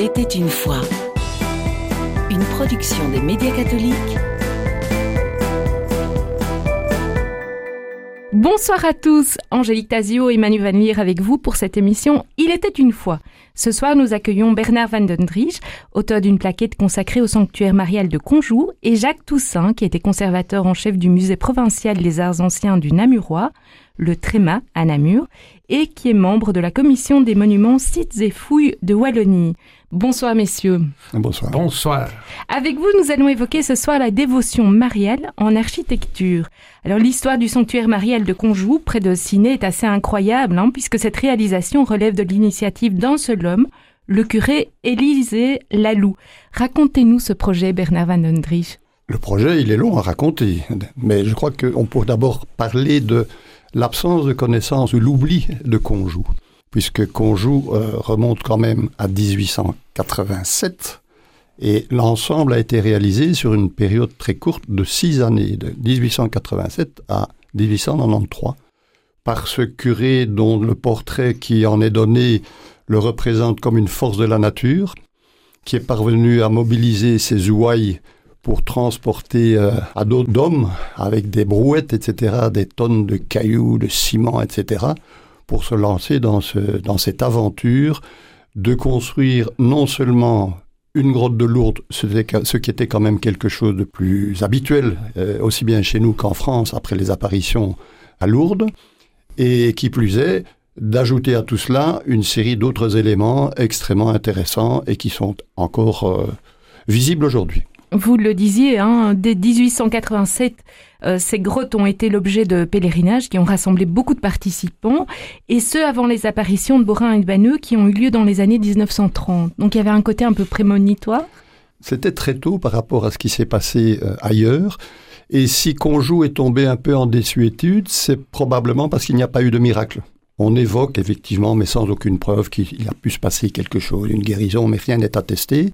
Il était une fois. Une production des médias catholiques. Bonsoir à tous, Angélique Tazio et Manu Van Lier avec vous pour cette émission Il était une fois. Ce soir, nous accueillons Bernard Van den Driesch, auteur d'une plaquette consacrée au sanctuaire marial de Conjoux, et Jacques Toussaint, qui était conservateur en chef du musée provincial des arts anciens du Namurois, le Tréma à Namur, et qui est membre de la commission des monuments, sites et fouilles de Wallonie. Bonsoir messieurs. Bonsoir. Bonsoir. Avec vous, nous allons évoquer ce soir la dévotion mariale en architecture. Alors l'histoire du sanctuaire marial de Conjoux, près de Ciné, est assez incroyable, hein, puisque cette réalisation relève de l'initiative d'un seul homme, le curé Élisée Lalou. Racontez-nous ce projet, Bernard Van Dendrich. Le projet, il est long à raconter, mais je crois qu'on pourrait d'abord parler de l'absence de connaissance ou l'oubli de Conjoux, puisque Conjoux euh, remonte quand même à 1887 et l'ensemble a été réalisé sur une période très courte de six années, de 1887 à 1893, par ce curé dont le portrait qui en est donné le représente comme une force de la nature, qui est parvenu à mobiliser ses ouailles pour transporter euh, à dos d'hommes avec des brouettes, etc., des tonnes de cailloux, de ciment, etc., pour se lancer dans, ce, dans cette aventure de construire non seulement une grotte de Lourdes, ce qui était quand même quelque chose de plus habituel, euh, aussi bien chez nous qu'en France, après les apparitions à Lourdes, et qui plus est, d'ajouter à tout cela une série d'autres éléments extrêmement intéressants et qui sont encore euh, visibles aujourd'hui. Vous le disiez, hein, dès 1887, euh, ces grottes ont été l'objet de pèlerinages qui ont rassemblé beaucoup de participants, et ce avant les apparitions de Borin et de Banneux qui ont eu lieu dans les années 1930. Donc il y avait un côté un peu prémonitoire? C'était très tôt par rapport à ce qui s'est passé euh, ailleurs. Et si Conjoux est tombé un peu en désuétude, c'est probablement parce qu'il n'y a pas eu de miracle. On évoque effectivement, mais sans aucune preuve, qu'il a pu se passer quelque chose, une guérison, mais rien n'est attesté.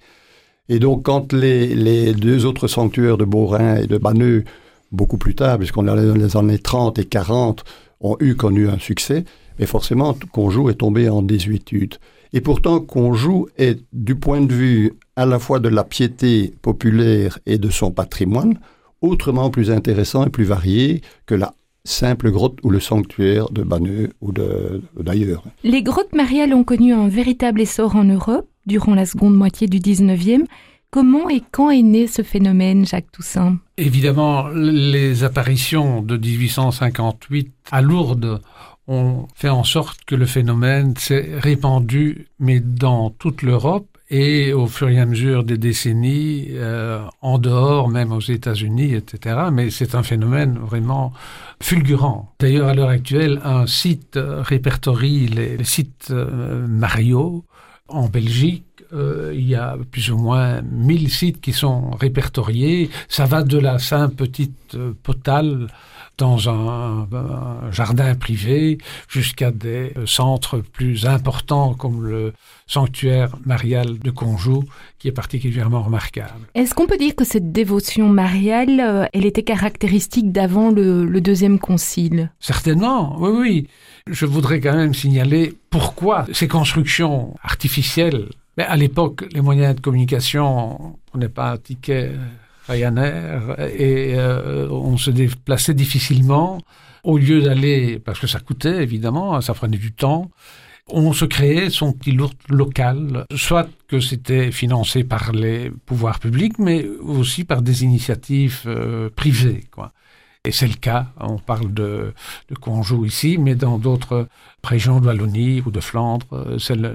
Et donc, quand les, deux autres sanctuaires de Beaurain et de Banneux, beaucoup plus tard, puisqu'on a les années 30 et 40, ont eu connu un succès, mais forcément, Conjoux est tombé en désuétude. Et pourtant, Conjoux est, du point de vue à la fois de la piété populaire et de son patrimoine, autrement plus intéressant et plus varié que la simple grotte ou le sanctuaire de Banneux ou d'ailleurs. Les grottes mariales ont connu un véritable essor en Europe durant la seconde moitié du 19e. Comment et quand est né ce phénomène, Jacques Toussaint? Évidemment, les apparitions de 1858 à Lourdes ont fait en sorte que le phénomène s'est répandu, mais dans toute l'Europe et au fur et à mesure des décennies, euh, en dehors, même aux États-Unis, etc. Mais c'est un phénomène vraiment fulgurant. D'ailleurs, à l'heure actuelle, un site répertorie les, sites euh, Mario en Belgique, euh, il y a plus ou moins 1000 sites qui sont répertoriés. Ça va de la simple petite euh, potale dans un, jardin privé jusqu'à des euh, centres plus importants comme le sanctuaire marial de Conjoux qui est particulièrement remarquable. Est-ce qu'on peut dire que cette dévotion mariale, elle était caractéristique d'avant le, le deuxième concile? Certainement, oui, oui. Je voudrais quand même signaler pourquoi ces constructions artificielles. Mais à l'époque, les moyens de communication, on n'est pas un ticket Ryanair et euh, on se déplaçait difficilement. Au lieu d'aller, parce que ça coûtait évidemment, ça prenait du temps, on se créait son petit lourd local, soit que c'était financé par les pouvoirs publics, mais aussi par des initiatives euh, privées. Quoi. Et c'est le cas, on parle de, de Conjoux ici, mais dans d'autres régions de Wallonie ou de Flandre, euh, c'est le,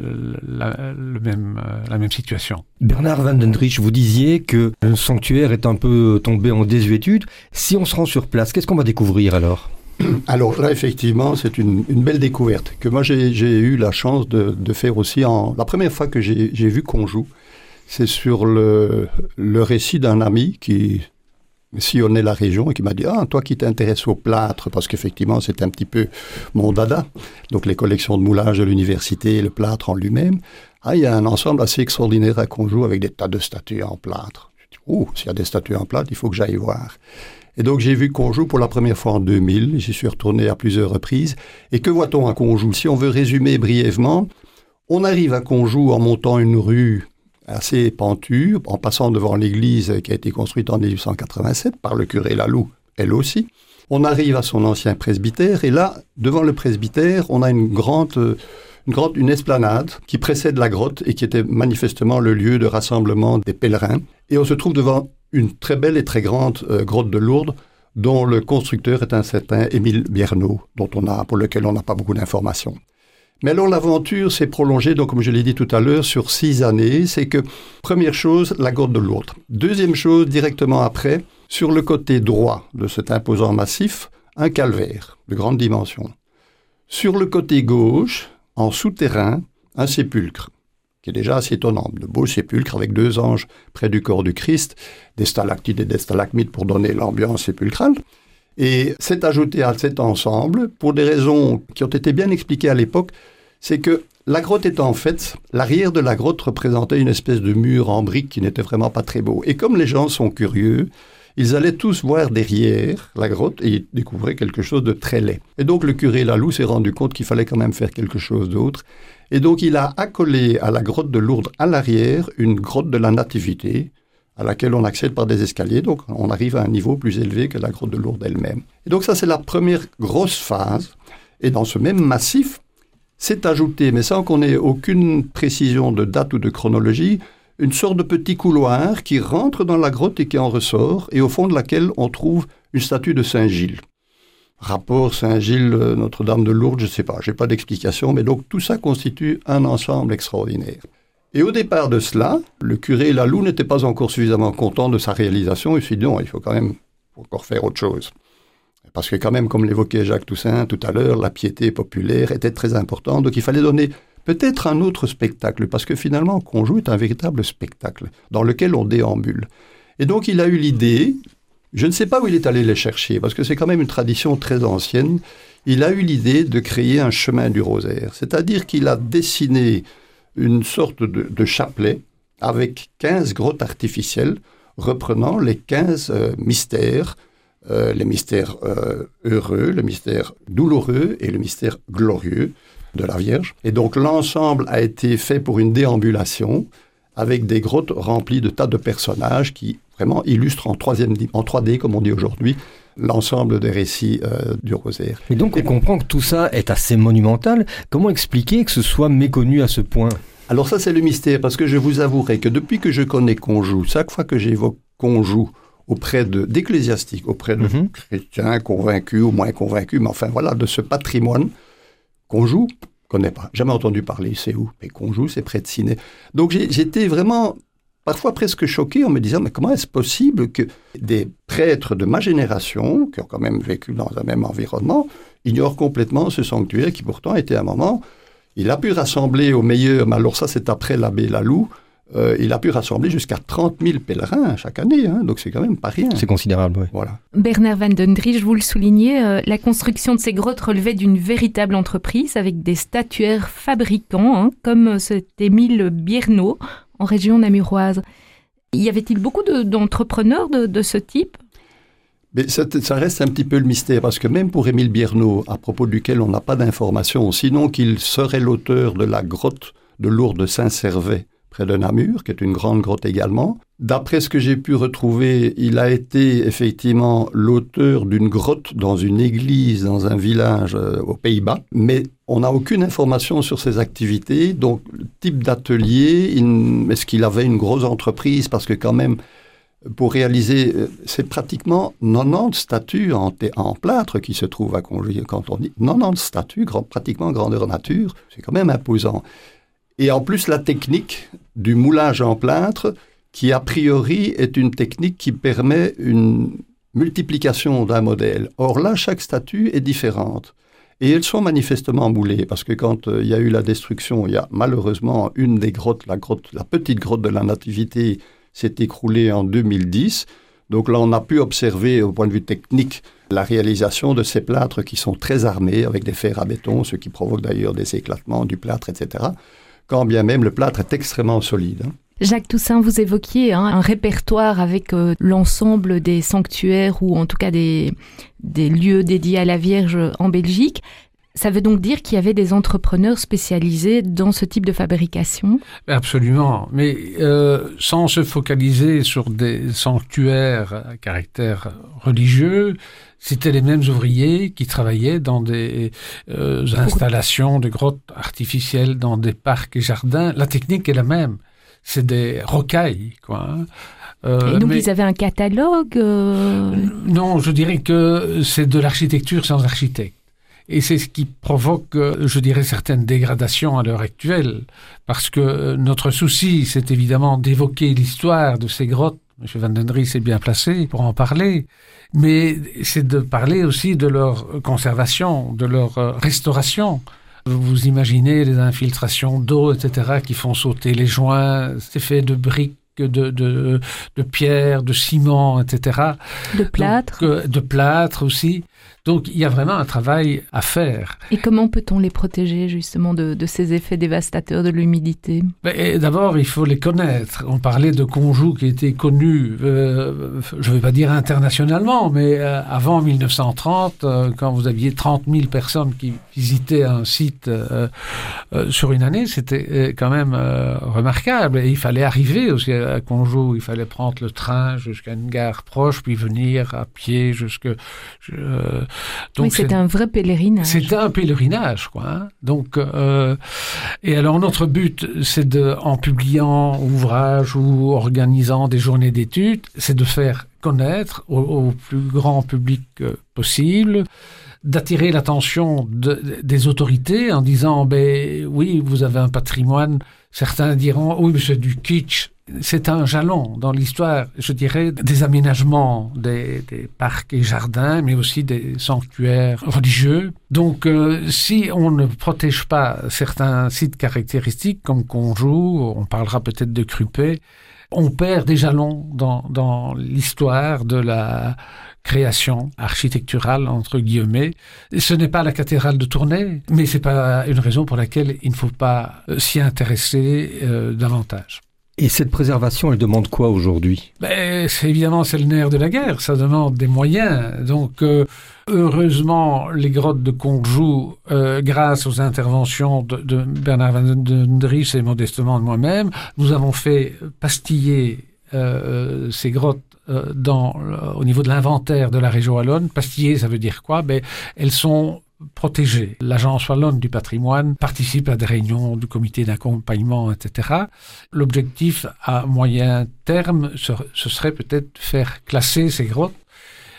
le, même, euh, la même situation. Bernard Van Dendrich, vous disiez que le sanctuaire est un peu tombé en désuétude. Si on se rend sur place, qu'est-ce qu'on va découvrir alors? Alors là, effectivement, c'est une, une, belle découverte que moi j'ai eu la chance de, de, faire aussi en... La première fois que j'ai vu Conjoux, c'est sur le, le récit d'un ami qui sillonnait la région et qui m'a dit Ah, toi qui t'intéresses au plâtre, parce qu'effectivement, c'est un petit peu mon dada. Donc, les collections de moulage de l'université le plâtre en lui-même. Ah, il y a un ensemble assez extraordinaire à Conjoux avec des tas de statues en plâtre. Je dis Oh, s'il y a des statues en plâtre, il faut que j'aille voir. Et donc, j'ai vu Conjoux pour la première fois en 2000. J'y suis retourné à plusieurs reprises. Et que voit-on à Conjoux Si on veut résumer brièvement, on arrive à Conjoux en montant une rue assez pentue, en passant devant l'église qui a été construite en 1887 par le curé Lalou, elle aussi. On arrive à son ancien presbytère et là, devant le presbytère, on a une grande, une grande, une esplanade qui précède la grotte et qui était manifestement le lieu de rassemblement des pèlerins. Et on se trouve devant une très belle et très grande euh, grotte de Lourdes dont le constructeur est un certain Émile Biernaud, dont on a, pour lequel on n'a pas beaucoup d'informations. Mais alors l'aventure s'est prolongée, donc comme je l'ai dit tout à l'heure, sur six années. C'est que, première chose, la grotte de Lourdes. Deuxième chose, directement après, sur le côté droit de cet imposant massif, un calvaire de grande dimension. Sur le côté gauche, en souterrain, un sépulcre, qui est déjà assez étonnant. De beaux sépulcres avec deux anges près du corps du Christ, des stalactites et des stalagmites pour donner l'ambiance sépulcrale. Et c'est ajouté à cet ensemble, pour des raisons qui ont été bien expliquées à l'époque, c'est que la grotte est en fait, l'arrière de la grotte représentait une espèce de mur en briques qui n'était vraiment pas très beau. Et comme les gens sont curieux, ils allaient tous voir derrière la grotte et ils découvraient quelque chose de très laid. Et donc le curé Lalou s'est rendu compte qu'il fallait quand même faire quelque chose d'autre. Et donc il a accolé à la grotte de Lourdes à l'arrière une grotte de la Nativité, à laquelle on accède par des escaliers, donc on arrive à un niveau plus élevé que la grotte de Lourdes elle-même. Et donc ça, c'est la première grosse phase. Et dans ce même massif, c'est ajouté, mais sans qu'on ait aucune précision de date ou de chronologie, une sorte de petit couloir qui rentre dans la grotte et qui en ressort, et au fond de laquelle on trouve une statue de Saint Gilles. Rapport Saint-Gilles, euh, Notre-Dame de Lourdes, je ne sais pas, j'ai pas d'explication, mais donc tout ça constitue un ensemble extraordinaire. Et au départ de cela, le curé Lalou n'était pas encore suffisamment content de sa réalisation. Il s'est dit non, il faut quand même encore faire autre chose. Parce que quand même, comme l'évoquait Jacques Toussaint tout à l'heure, la piété populaire était très importante. Donc il fallait donner peut-être un autre spectacle. Parce que finalement, Conjou est un véritable spectacle dans lequel on déambule. Et donc il a eu l'idée, je ne sais pas où il est allé les chercher, parce que c'est quand même une tradition très ancienne, il a eu l'idée de créer un chemin du rosaire. C'est-à-dire qu'il a dessiné une sorte de, chapelet avec 15 grottes artificielles reprenant les 15 euh, mystères, euh, les mystères euh, heureux, le mystère douloureux et le mystère glorieux de la Vierge. Et donc l'ensemble a été fait pour une déambulation avec des grottes remplies de tas de personnages qui vraiment illustrent en, troisième, en 3D, comme on dit aujourd'hui, l'ensemble des récits du rosaire. Et donc on comprend que tout ça est assez monumental. Comment expliquer que ce soit méconnu à ce point? Alors ça, c'est le mystère, parce que je vous avouerai que depuis que je connais Conjou, chaque fois que j'évoque Conjou auprès d'ecclésiastiques, auprès de mhm. chrétiens convaincus ou moins convaincus, mais enfin voilà, de ce patrimoine, Conjou, connais pas, jamais entendu parler, c'est où? Mais Conjou, c'est près de Ciné. Donc j'étais vraiment parfois presque choqué en me disant, mais comment est-ce possible que des prêtres de ma génération, qui ont quand même vécu dans un même environnement, ignorent complètement ce sanctuaire qui pourtant était un moment il a pu rassembler au meilleur, mais alors ça c'est après l'abbé Lalou, euh, il a pu rassembler jusqu'à 30 000 pèlerins chaque année, hein, donc c'est quand même pas rien. C'est considérable, oui. Voilà. Bernard Van Dendrich, vous le soulignez, euh, la construction de ces grottes relevait d'une véritable entreprise avec des statuaires fabricants, hein, comme cet Émile Biernaud en région namuroise. Y avait-il beaucoup d'entrepreneurs de, ce type? Mais ça, reste un petit peu le mystère, parce que même pour Émile Biernaud, à propos duquel on n'a pas d'informations, sinon qu'il serait l'auteur de la grotte de Lourdes Saint-Servais, de Namur, qui est une grande grotte également. D'après ce que j'ai pu retrouver, il a été effectivement l'auteur d'une grotte dans une église, dans un village euh, aux Pays-Bas, mais on n'a aucune information sur ses activités. Donc, type d'atelier, est-ce qu'il avait une grosse entreprise? Parce que quand même, pour réaliser, euh, c'est pratiquement 90 statues en, plâtre qui se trouvent à conjuguer. Quand on dit 90 statues, pratiquement grandeur nature, c'est quand même imposant. Et en plus, la technique du moulage en plâtre, qui a priori est une technique qui permet une multiplication d'un modèle. Or là, chaque statue est différente. Et elles sont manifestement moulées, parce que quand euh, il y a eu la destruction, il y a malheureusement une des grottes, la la petite grotte de la Nativité, s'est écroulé en 2010. Donc là, on a pu observer au point de vue technique la réalisation de ces plâtres qui sont très armés avec des fers à béton, ce qui provoque d'ailleurs des éclatements du plâtre, etc. Quand bien même le plâtre est extrêmement solide. Hein. Jacques Toussaint, vous évoquiez hein, un répertoire avec euh, l'ensemble des sanctuaires ou en tout cas des, des lieux dédiés à la Vierge en Belgique. Ça veut donc dire qu'il y avait des entrepreneurs spécialisés dans ce type de fabrication? Absolument, mais euh, sans se focaliser sur des sanctuaires à caractère religieux, c'était les mêmes ouvriers qui travaillaient dans des euh, installations de grottes artificielles, dans des parcs et jardins. La technique est la même. C'est des rocailles, quoi. hein. Euh, Et donc mais- ils avaient un catalogue euh, Non, je dirais que c'est de l'architecture sans architecte. Et c'est ce qui provoque, euh, je dirais, certaines dégradations à l'heure actuelle. Parce que euh, notre souci, c'est évidemment d'évoquer l'histoire de ces grottes. M. Van den Dries est bien placé pour en parler. Mais c'est de parler aussi de leur conservation, de leur euh, restauration. Vous imaginez les infiltrations d'eau, etc., qui font sauter les joints. C'est fait de briques, de, de, de pierre, de ciment, etc. de plâtre. Donc, euh, de plâtre aussi. Donc il y a vraiment un travail à faire. Et comment peut-on les protéger justement de, de ces effets dévastateurs de l'humidité? Mais D'abord, il faut les connaître. On parlait de Conjou qui était connu, euh, je ne vais pas dire internationalement, mais euh, avant 1930, euh, quand vous aviez 30 000 personnes qui visitaient un site euh, sur une année, c'était quand même remarquable. Et il fallait arriver aussi à Conjou, il fallait prendre le train jusqu'à une gare proche, puis venir à pied jusque... Oui, c'est- un vrai pèlerinage. c'était un pèlerinage, quoi. hein. Donc, euh, et alors notre but, c'est de, en publiant ouvrages ou organisant des journées d'études, c'est de faire connaître au, au plus grand public euh, possible, d'attirer l'attention de- des autorités en disant, ben oui, vous avez un patrimoine. Certains diront, oui, mais c'est du kitsch. C'est un jalon dans l'histoire, je dirais, des aménagements des, parcs et jardins, mais aussi des sanctuaires religieux. Donc, euh, si on ne protège pas certains sites caractéristiques comme Conjou, on parlera peut-être de Crupé, on perd des jalons dans, l'histoire de la création architecturale entre guillemets. Et ce n'est pas la cathédrale de Tournai, mais c'est pas une raison pour laquelle il ne faut pas s'y intéresser euh, davantage. Et cette préservation, elle demande quoi aujourd'hui? Ben, c'est évidemment c'est le nerf de la guerre, ça demande des moyens. Donc euh, heureusement les grottes de Conjou, euh, grâce aux interventions de, Bernard Van den Dries et modestement de moi-même, nous avons fait pastiller euh, ces grottes euh, dans, euh, au niveau de l'inventaire de la région wallonne. Pastiller, ça veut dire quoi? Ben, elles sont protégées. L'agence wallonne du patrimoine participe à des réunions du comité d'accompagnement, etc. L'objectif à moyen terme, ce, ce serait peut-être faire classer ces grottes.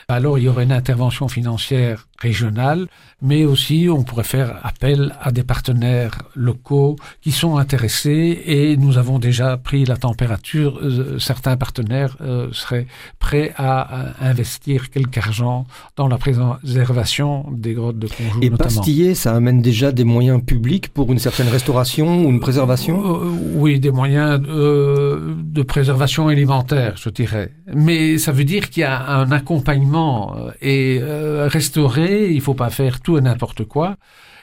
Alors il y aurait une intervention financière régionale, mais aussi on pourrait faire appel à des partenaires locaux qui sont intéressés et nous avons déjà pris la température. Euh, certains partenaires euh, seraient prêts à, à investir quelque argent dans la préservation des grottes de Conjou Et notamment. pastiller, ça amène déjà des moyens publics pour une certaine restauration ou une préservation? Euh, oui, des moyens euh, de préservation alimentaire, je dirais. Mais ça veut dire qu'il y a un accompagnement et euh, restaurer, il faut pas faire tout et n'importe quoi.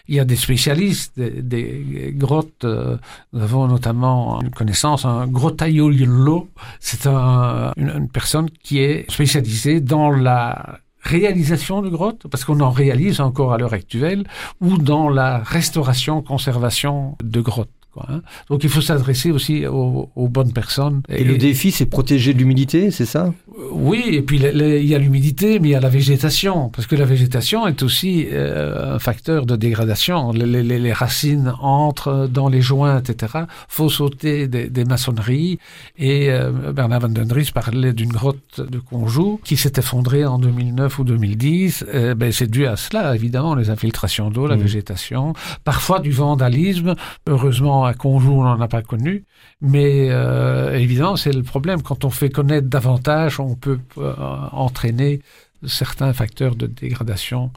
Il y a des spécialistes des, des grottes. euh, nous avons notamment une connaissance, un grottaiolo. C'est un, une, une personne qui est spécialisée dans la réalisation de grottes, parce qu'on en réalise encore à l'heure actuelle, ou dans la restauration, conservation de grottes. quoi, hein. Donc il faut s'adresser aussi aux, aux bonnes personnes. Et le défi, c'est protéger l'humidité, c'est ça? Oui, et puis il y a l'humidité, mais il y a la végétation, parce que la végétation est aussi euh, un facteur de dégradation. Les, les- les- les racines entrent dans les joints, etc. faut sauter des, des maçonneries. Et euh, Bernard Van den Dries parlait d'une grotte de Conjou qui s'est effondrée en 2009 ou 2010. Euh, ben, c'est dû à cela, évidemment, les infiltrations d'eau, la Mhm. végétation, parfois du vandalisme. Heureusement, à Conjou, on n'en a pas connu. Mais euh, évidemment, c'est le problème. Quand on fait connaître davantage, on peut euh, entraîner certains facteurs de dégradation,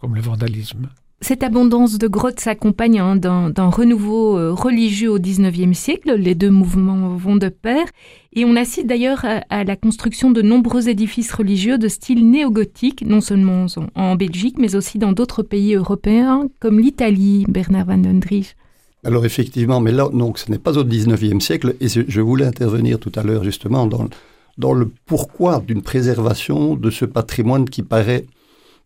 comme le vandalisme. Cette abondance de grottes s'accompagne hein, d'un d'un renouveau euh, religieux au XIXe siècle. Les deux mouvements vont de pair. Et on assiste d'ailleurs à, à la construction de nombreux édifices religieux de style néo-gothique, non seulement en, en Belgique, mais aussi dans d'autres pays européens, comme l'Italie, Bernard Van den Dries. Alors effectivement, mais là, donc, ce n'est pas au 19e siècle, et je je voulais intervenir tout à l'heure justement dans, dans le pourquoi d'une préservation de ce patrimoine qui paraît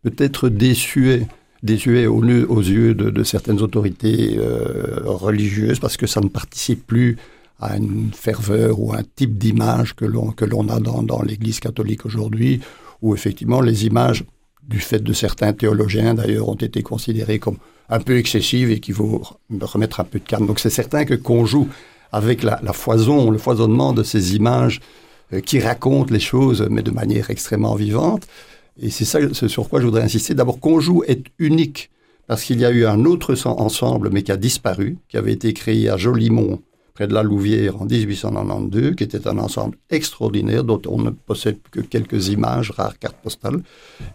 peut-être désuet. désuet aux, yeux de, certaines autorités euh, religieuses parce que ça ne participe plus à une ferveur ou un type d'image que l'on que l'on a dans, l'Église catholique aujourd'hui, où effectivement les images, du fait de certains théologiens d'ailleurs, ont été considérées comme un peu excessives et qu'il faut remettre un peu de calme. Donc c'est certain que qu'on joue avec la, foison, le foisonnement de ces images qui racontent les choses, mais de manière extrêmement vivante. Et c'est ça sur quoi je voudrais insister. D'abord, Conjou est unique parce qu'il y a eu un autre ensemble, mais qui a disparu, qui avait été créé à Jolimont, près de la Louvière, en 1892, qui était un ensemble extraordinaire dont on ne possède que quelques images, rares cartes postales,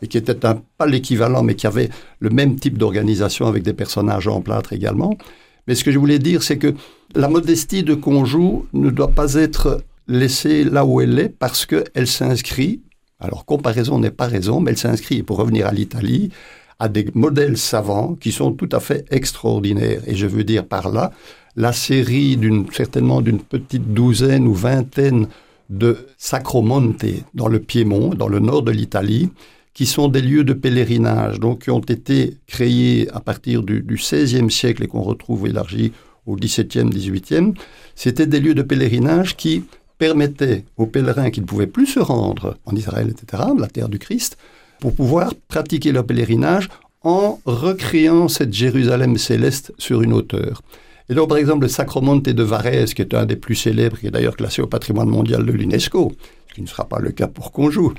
et qui était un, pas l'équivalent, mais qui avait le même type d'organisation avec des personnages en plâtre également. Mais ce que je voulais dire, c'est que la modestie de Conjou ne doit pas être laissée là où elle est parce qu'elle s'inscrit alors, comparaison n'est pas raison, mais elle s'inscrit, pour revenir à l'Italie, à des modèles savants qui sont tout à fait extraordinaires. Et je veux dire par là, la série d'une, certainement d'une petite douzaine ou vingtaine de sacromonte dans le Piémont, dans le nord de l'Italie, qui sont des lieux de pèlerinage, donc qui ont été créés à partir du, XVIe siècle et qu'on retrouve élargis au XVIIe, XVIIIe. C'était des lieux de pèlerinage qui permettait aux pèlerins qui ne pouvaient plus se rendre en Israël, etc., la terre du Christ, pour pouvoir pratiquer leur pèlerinage en recréant cette Jérusalem céleste sur une hauteur. Et donc, par exemple, le Sacromonte de Varese, qui est un des plus célèbres, qui est d'ailleurs classé au patrimoine mondial de l'UNESCO, ce qui ne sera pas le cas pour Conjou,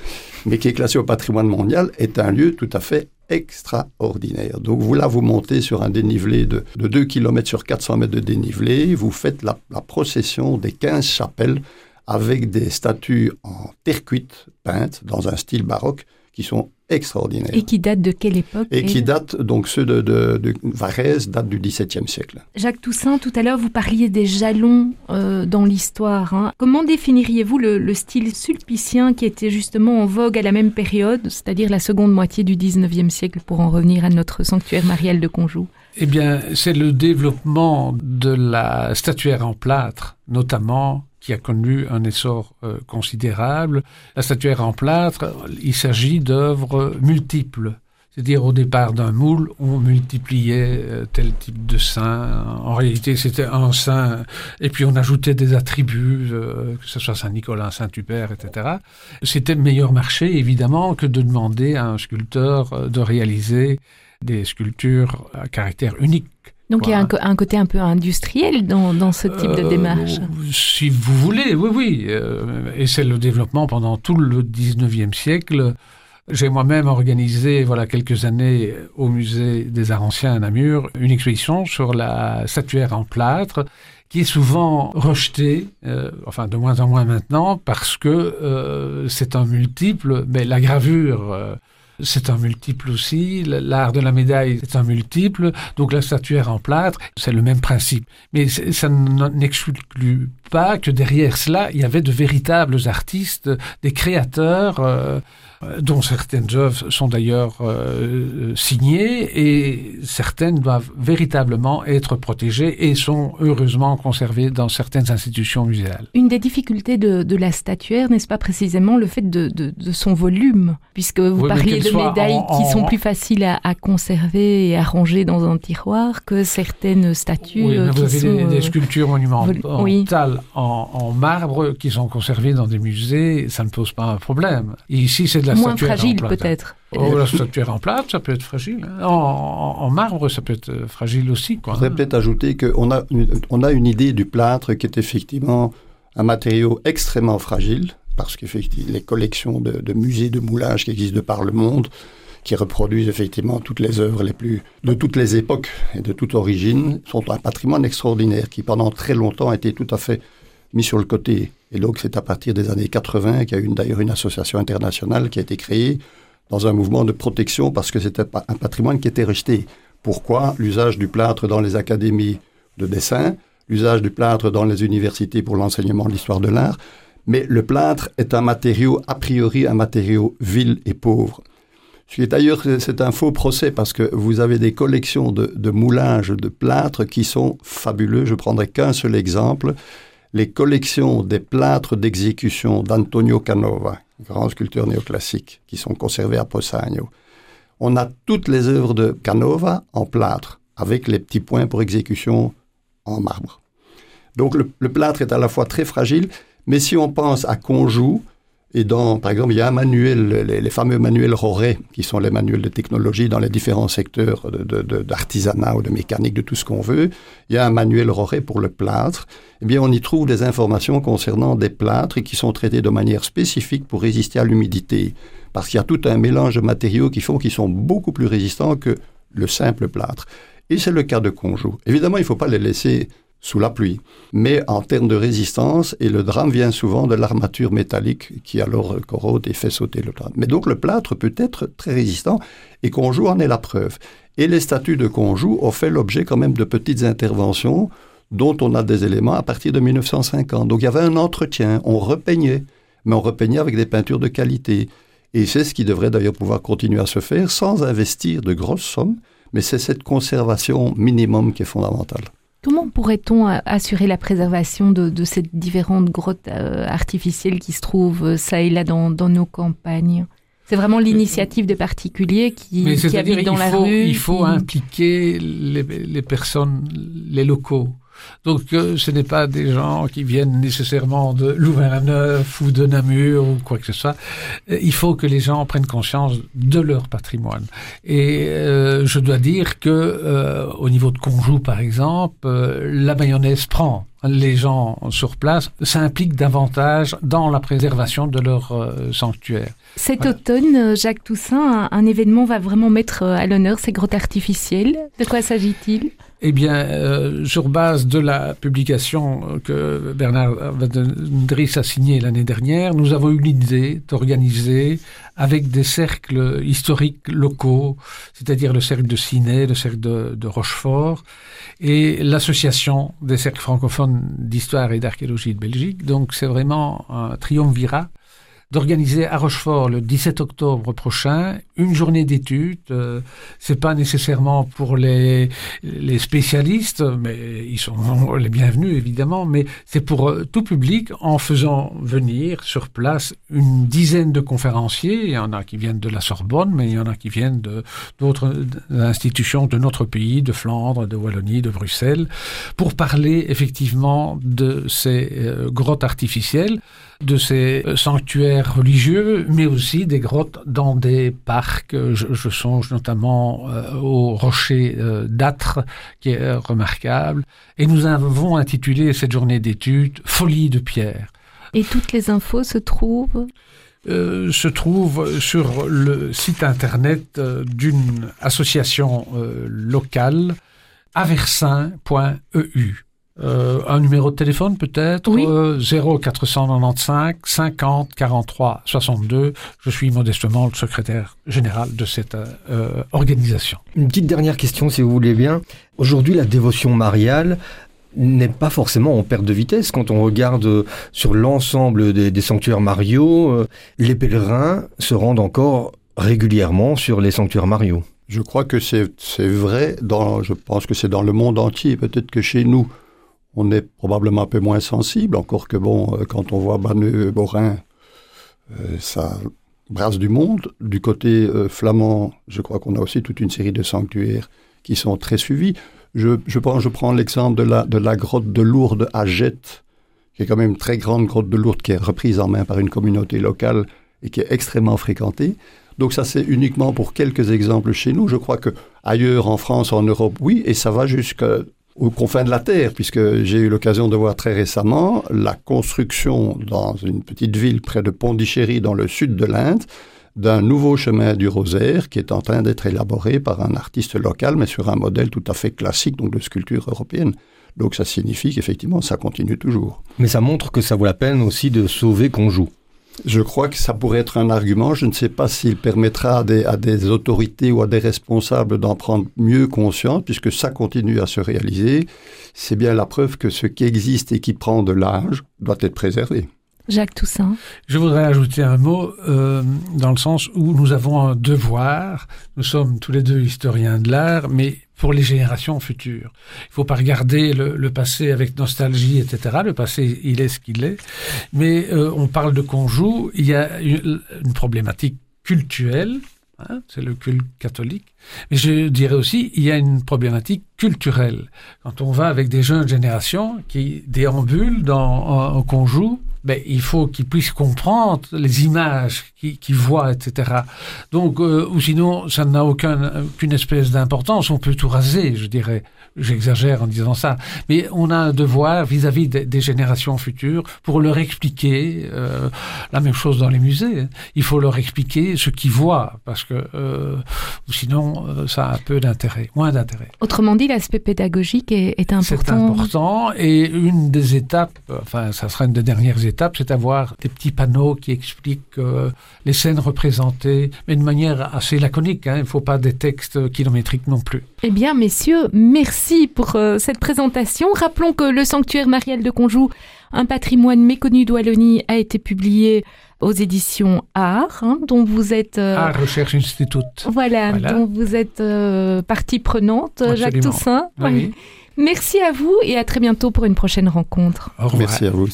mais qui est classé au patrimoine mondial, est un lieu tout à fait extraordinaire. Donc vous là, vous montez sur un dénivelé de, de 2 km sur 400 mètres de dénivelé, vous faites la, la procession des 15 chapelles avec des statues en terre cuite peintes dans un style baroque qui sont extraordinaires. Et qui datent de quelle époque Et qui datent, donc ceux de, de, de Varese datent du XVIIe siècle. Jacques Toussaint, tout à l'heure, vous parliez des jalons euh, dans l'histoire. Hein. Comment définiriez-vous le, le, style sulpicien qui était justement en vogue à la même période, c'est-à-dire la seconde moitié du XIXe siècle, pour en revenir à notre sanctuaire marial de Conjou? Eh bien, c'est le développement de la statuaire en plâtre, notamment qui a connu un essor euh, considérable. La statuaire en plâtre, il s'agit d'œuvres multiples. C'est-à-dire au départ d'un moule, on multipliait euh, tel type de saint. En réalité, c'était un saint, et puis on ajoutait des attributs, euh, que ce soit Saint-Nicolas, Saint-Hubert, etc. C'était meilleur marché, évidemment, que de demander à un sculpteur de réaliser des sculptures à caractère unique. Donc voilà. il y a un, un, côté un peu industriel dans, dans ce type de démarche. Euh, si vous voulez, oui, oui. Euh, et c'est le développement pendant tout le 19e siècle. J'ai moi-même organisé, voilà, quelques années au musée des Arts Anciens à Namur, une exposition sur la statuaire en plâtre qui est souvent rejetée, euh, enfin de moins en moins maintenant, parce que euh, c'est un multiple, mais la gravure c'est un multiple aussi. L'art de la médaille, c'est un multiple. Donc la statuaire en plâtre, c'est le même principe. Mais ça n'exclut pas que derrière cela, il y avait de véritables artistes, des créateurs. Euh, dont certaines œuvres sont d'ailleurs euh, signées et certaines doivent véritablement être protégées et sont heureusement conservées dans certaines institutions muséales. Une des difficultés de, de la statuaire, n'est-ce pas précisément le fait de, de, de son volume, puisque vous oui, parliez de médailles en, qui sont plus faciles à, à, conserver et à ranger dans un tiroir que certaines statues. Oui, mais vous avez sont, des, des, sculptures monumentales oui. en, en, marbre qui sont conservées dans des musées, ça ne pose pas un problème. Et ici, c'est de la moins fragile peut-être. Oh, la statuaire en plâtre, ça peut être fragile. En, en, marbre, ça peut être fragile aussi. Quoi. Je voudrais peut-être ajouter qu'on a, on a une idée du plâtre qui est effectivement un matériau extrêmement fragile, parce qu'effectivement, les collections de, de, musées de moulage qui existent de par le monde, qui reproduisent effectivement toutes les œuvres les plus de toutes les époques et de toute origine, sont un patrimoine extraordinaire qui pendant très longtemps a été tout à fait mis sur le côté. Et donc c'est à partir des années 80 qu'il y a eu d'ailleurs une association internationale qui a été créée dans un mouvement de protection parce que c'était un patrimoine qui était rejeté. Pourquoi? L'usage du plâtre dans les académies de dessin, l'usage du plâtre dans les universités pour l'enseignement de l'histoire de l'art, mais le plâtre est un matériau, a priori, un matériau vil et pauvre. Ce qui est d'ailleurs, c'est un faux procès parce que vous avez des collections de, de moulages de plâtre qui sont fabuleux. Je prendrai qu'un seul exemple les collections des plâtres d'exécution d'Antonio Canova, grand sculpteur néoclassique, qui sont conservés à Possagno, on a toutes les œuvres de Canova en plâtre, avec les petits points pour exécution en marbre. Donc le, le plâtre est à la fois très fragile, mais si on pense à Conjou, et dans, par exemple, il y a un manuel, les, fameux manuels Roré, qui sont les manuels de technologie dans les différents secteurs d'artisanat de, de, ou de mécanique, de tout ce qu'on veut. Il y a un manuel Roré pour le plâtre. Eh bien, on y trouve des informations concernant des plâtres qui sont traités de manière spécifique pour résister à l'humidité. Parce qu'il y a tout un mélange de matériaux qui font qu'ils sont beaucoup plus résistants que le simple plâtre. Et c'est le cas de Conjou. Évidemment, il ne faut pas les laisser sous la pluie. Mais en termes de résistance, et le drame vient souvent de l'armature métallique qui alors corrode et fait sauter le plâtre. Mais donc le plâtre peut être très résistant et Conjou en est la preuve. Et les statues de Conjou ont fait l'objet quand même de petites interventions dont on a des éléments à partir de 1950. Donc il y avait un entretien, on repeignait, mais on repeignait avec des peintures de qualité. Et c'est ce qui devrait d'ailleurs pouvoir continuer à se faire sans investir de grosses sommes, mais c'est cette conservation minimum qui est fondamentale. Comment pourrait-on assurer la préservation de, de ces différentes grottes euh, artificielles qui se trouvent euh, ça et là dans, dans nos campagnes? C'est vraiment l'initiative de particuliers qui, qui habitent dans la faut, rue. Il faut qui... impliquer les, les, personnes, les locaux. Donc euh, ce n'est pas des gens qui viennent nécessairement de Louvain-la-Neuve ou de Namur ou quoi que ce soit. Euh, il faut que les gens prennent conscience de leur patrimoine. Et euh, je dois dire que euh, au niveau de Conjou, par exemple, la mayonnaise prend les gens sur place s'impliquent davantage dans la préservation de leur euh, sanctuaire. Cet voilà. automne, Jacques Toussaint, un, un, événement va vraiment mettre à l'honneur ces grottes artificielles. De quoi s'agit-il? Eh bien, euh, sur base de la publication que Bernard Vandendries a signée l'année dernière, nous avons eu l'idée d'organiser avec des cercles historiques locaux, c'est-à-dire le cercle de Ciné, le cercle de, de Rochefort, et l'association des cercles francophones d'histoire et d'archéologie de Belgique. Donc, c'est vraiment un triumvirat d'organiser à Rochefort le 17 octobre prochain une journée d'études. Euh, c'est pas nécessairement pour les, les spécialistes, mais ils sont les bienvenus évidemment, mais c'est pour euh, tout public en faisant venir sur place une dizaine de conférenciers. Il y en a qui viennent de la Sorbonne, mais il y en a qui viennent de d'autres institutions de notre pays, de Flandre, de Wallonie, de Bruxelles, pour parler effectivement de ces euh, grottes artificielles de ces sanctuaires religieux, mais aussi des grottes dans des parcs. Je, je songe notamment euh, au rocher euh, d'Âtre, qui est euh, remarquable. Et nous avons intitulé cette journée d'études Folie de pierre. Et toutes les infos se trouvent? Euh, se trouve sur le site internet euh, d'une association euh, locale aversin.eu. Euh, un numéro de téléphone peut-être? Oui. euh, 0495 50 43 62. Je suis modestement le secrétaire général de cette euh, organisation. Une petite dernière question si vous voulez bien. Aujourd'hui la dévotion mariale n'est pas forcément en perte de vitesse quand on regarde sur l'ensemble des, des, sanctuaires Mario, euh, les pèlerins se rendent encore régulièrement sur les sanctuaires Mario. Je crois que c'est vrai, dans, je pense que c'est dans le monde entier, peut-être que chez nous, on est probablement un peu moins sensible, encore que bon, euh, quand on voit Banneux, Borin, euh, ça brasse du monde. Du côté euh, flamand, je crois qu'on a aussi toute une série de sanctuaires qui sont très suivis. Je, prends l'exemple de la, de la grotte de Lourdes à Jette, qui est quand même une très grande grotte de Lourdes qui est reprise en main par une communauté locale et qui est extrêmement fréquentée. Donc ça, c'est uniquement pour quelques exemples chez nous. Je crois que ailleurs en France, en Europe, oui, et ça va jusqu'à aux confins de la Terre, puisque j'ai eu l'occasion de voir très récemment la construction dans une petite ville près de Pondichéry, dans le sud de l'Inde, d'un nouveau chemin du rosaire qui est en train d'être élaboré par un artiste local, mais sur un modèle tout à fait classique, donc de sculpture européenne. Donc ça signifie qu'effectivement, ça continue toujours. Mais ça montre que ça vaut la peine aussi de sauver qu'on joue. Je crois que ça pourrait être un argument. Je ne sais pas s'il permettra à des, à des, autorités ou à des responsables d'en prendre mieux conscience, puisque ça continue à se réaliser. C'est bien la preuve que ce qui existe et qui prend de l'âge doit être préservé. Jacques Toussaint. Je voudrais ajouter un mot euh, dans le sens où nous avons un devoir. Nous sommes tous les deux historiens de l'art, mais pour les générations futures. Il ne faut pas regarder le, passé avec nostalgie, etc. Le passé, il est ce qu'il est. Mais euh, on parle de Conjou, il y a une, problématique culturelle hein, c'est le culte catholique. Mais je dirais aussi, il y a une problématique culturelle. Quand on va avec des jeunes générations qui déambulent dans, qu'on joue, ben, il faut qu'ils puissent comprendre les images qu'ils voient, etc. Donc, euh, ou sinon, ça n'a aucune espèce d'importance. On peut tout raser, je dirais. J'exagère en disant ça. Mais on a un devoir vis-à-vis des, générations futures pour leur expliquer euh, la même chose dans les musées. Il faut leur expliquer ce qu'ils voient, parce que euh, sinon, euh, ça a peu d'intérêt, moins d'intérêt. Autrement dit, l'aspect pédagogique est, est important. C'est important. Et une des étapes, enfin, ça sera une des dernières étapes, c'est d'avoir des petits panneaux qui expliquent euh, les scènes représentées, mais de manière assez laconique. Hein. Il ne faut pas des textes kilométriques non plus. Eh bien, messieurs, merci pour euh, cette présentation. Rappelons que le sanctuaire Marielle de Conjoux, un patrimoine méconnu de Wallonie, a été publié aux éditions Art, hein, dont vous êtes... Euh, Art Recherche Institute. Voilà, dont vous êtes partie prenante, Jacques Toussaint. Oui. Merci à vous et à très bientôt pour une prochaine rencontre. Merci à vous.